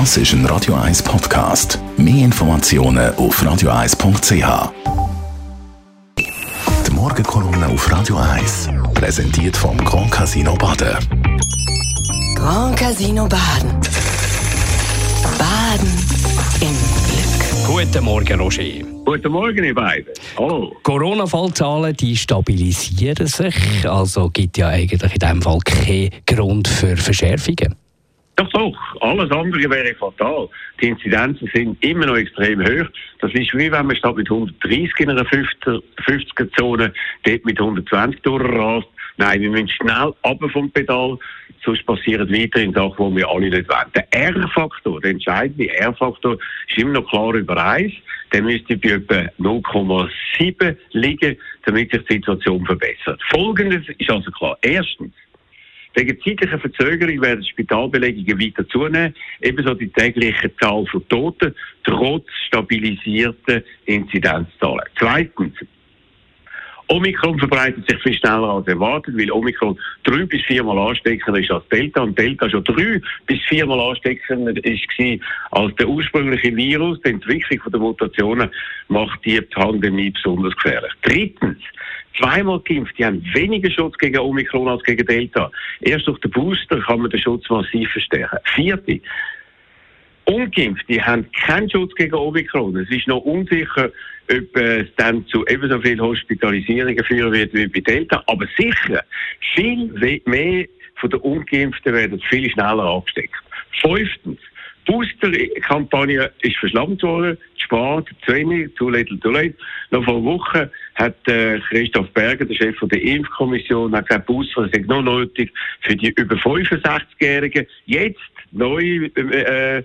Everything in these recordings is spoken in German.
Das ist ein Radio 1 Podcast. Mehr Informationen auf radio1.ch. Die Morgenkolumne auf Radio 1 präsentiert vom Grand Casino Baden. Grand Casino Baden. Baden im Glück. Guten Morgen, Roger. Guten Morgen, ihr beiden. Hallo. Corona-Fallzahlen die stabilisieren sich, also gibt ja eigentlich in diesem Fall keinen Grund für Verschärfungen. Doch, doch. Alles andere wäre fatal. Die Inzidenzen sind immer noch extrem hoch. Das ist wie wenn man statt mit 130 in einer 50er-Zone dort mit 120 durchrast. Nein, wir müssen schnell ab vom Pedal, sonst passieren weiterhin Sachen, die wir alle nicht wollen. Der R-Faktor, der entscheidende R-Faktor, ist immer noch klar über 1. Der müsste bei etwa 0,7 liegen, damit sich die Situation verbessert. Folgendes ist also klar. Erstens, Wegen zeitlicher Verzögerung werden Spitalbelegungen weiter zunehmen, ebenso die tägliche Zahl von Toten, trotz stabilisierter Inzidenzzahlen. Zweitens, Omikron verbreitet sich viel schneller als erwartet, weil Omikron drei bis viermal ansteckender ist als Delta und Delta schon drei bis viermal ansteckender ist als der ursprüngliche Virus. Die Entwicklung der Mutationen macht die Pandemie besonders gefährlich. Drittens, zweimal geimpft, die haben weniger Schutz gegen Omikron als gegen Delta. Erst durch den Booster kann man den Schutz massiv verstärken. Vierte, Ungeimpfte haben keinen Schutz gegen Omikron. Es ist noch unsicher, ob es dann zu ebenso viel Hospitalisierungen führen wird wie bei Delta. Aber sicher, viel mehr von den Ungeimpften werden viel schneller angesteckt. Fünftens, Booster-Kampagne ist verschlammt worden, spart, zu wenig, too little, too late. Noch vor Wochen hat äh, Christoph Berger, der Chef der Impfkommission, hat gesagt, Booster sind noch nötig für die über 65-Jährigen. Jetzt neu äh,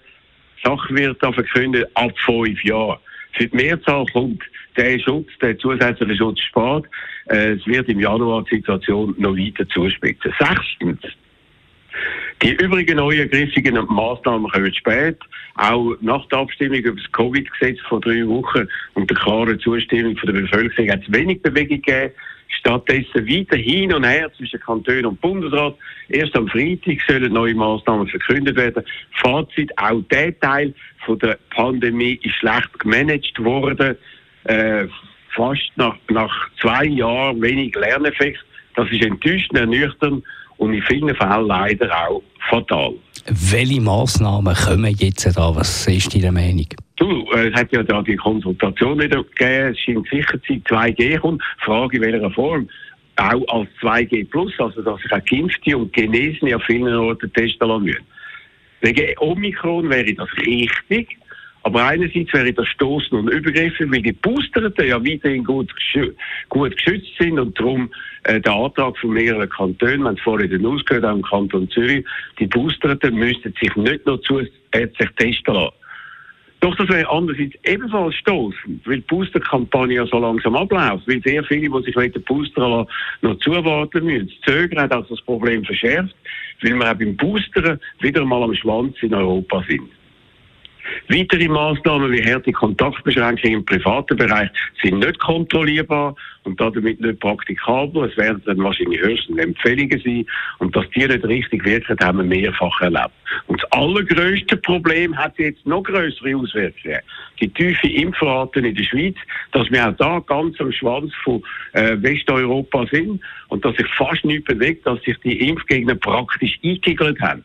Sache wird da verkündet, ab fünf Jahren. Für die Mehrzahl kommt der Schutz, der zusätzliche Schutz spart. Äh, es wird im Januar die Situation noch weiter zuspitzen. Sechstens. Die übrigen neuen griffigen Maßnahmen kommen spät. Auch nach der Abstimmung über das Covid-Gesetz vor drei Wochen und der klaren Zustimmung von der Bevölkerung hat es wenig Bewegung gegeben. Stattdessen weiter hin und her zwischen Kanton und Bundesrat. Erst am Freitag sollen neue Maßnahmen verkündet werden. Fazit, auch der Teil von der Pandemie ist schlecht gemanagt worden. Äh, fast nach, nach zwei Jahren wenig Lerneffekt. Das ist enttäuschend, ernüchternd und in vielen Fällen leider auch fatal. Welche Massnahmen kommen jetzt da? Was ist Ihre Meinung? Du, äh, es hat ja da die Konsultation wieder gegeben. Es scheint sicher zu 2G kommt. Frage in welcher Form. Auch als 2G Plus, also dass sich auch Geimpfte und Genesene an vielen Orten testen lassen müssen. Wegen Omikron wäre das richtig. Aber einerseits wäre das Stoßen und Übergriffe, weil die Boosterten ja weiterhin gut, gut geschützt sind und darum äh, der Antrag von mehreren Kantonen, man hat vorhin den ausgehört, auch im Kanton Zürich, die Boosterten müssten sich nicht noch zusätzlich testen lassen. Doch das wäre andererseits ebenfalls stoßend, weil die Boosterkampagne ja so langsam abläuft, weil sehr viele, die sich den Booster noch zuwarten müssen. Zögern hat also das Problem verschärft, weil wir auch beim Boostern wieder mal am Schwanz in Europa sind. Weitere Maßnahmen wie harte Kontaktbeschränkungen im privaten Bereich sind nicht kontrollierbar und damit nicht praktikabel. Es werden dann wahrscheinlich höchstens Empfehlungen sein. Und dass die nicht richtig wirken, haben wir mehrfach erlebt. Und das allergrößte Problem hat jetzt noch größere Auswirkungen. Die tiefe Impfraten in der Schweiz, dass wir auch da ganz am Schwanz von äh, Westeuropa sind und dass sich fast nichts bewegt, dass sich die Impfgegner praktisch eingegelt haben.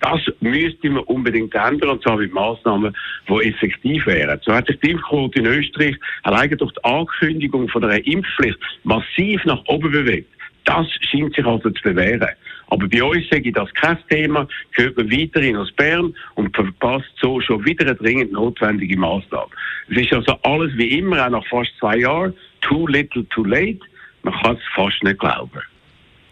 Das müsste man unbedingt ändern, und zwar mit Massnahmen, die effektiv wären. So hat sich die Impfquote in Österreich alleine durch die Ankündigung von einer Impfpflicht massiv nach oben bewegt. Das scheint sich also zu bewähren. Aber bei uns sage ich das kein Thema, gehört man weiterhin aus Bern und verpasst so schon wieder eine dringend notwendige Maßnahme. Es ist also alles wie immer, auch nach fast zwei Jahren, too little too late. Man kann es fast nicht glauben.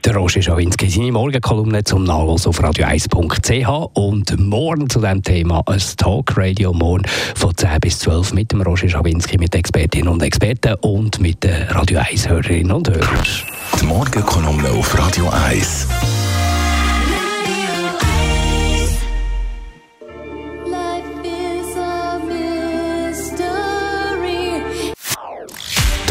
Der Roger Schawinski, seine Morgenkolumne zum Nachlass auf radio1.ch und morgen zu diesem Thema ein Talk-Radio morgen von 10 bis 12 mit dem Roger Schawinski, mit Expertinnen und Experten und mit den Radio 1-Hörerinnen und Hörern. Die Morgenkolumne auf Radio 1.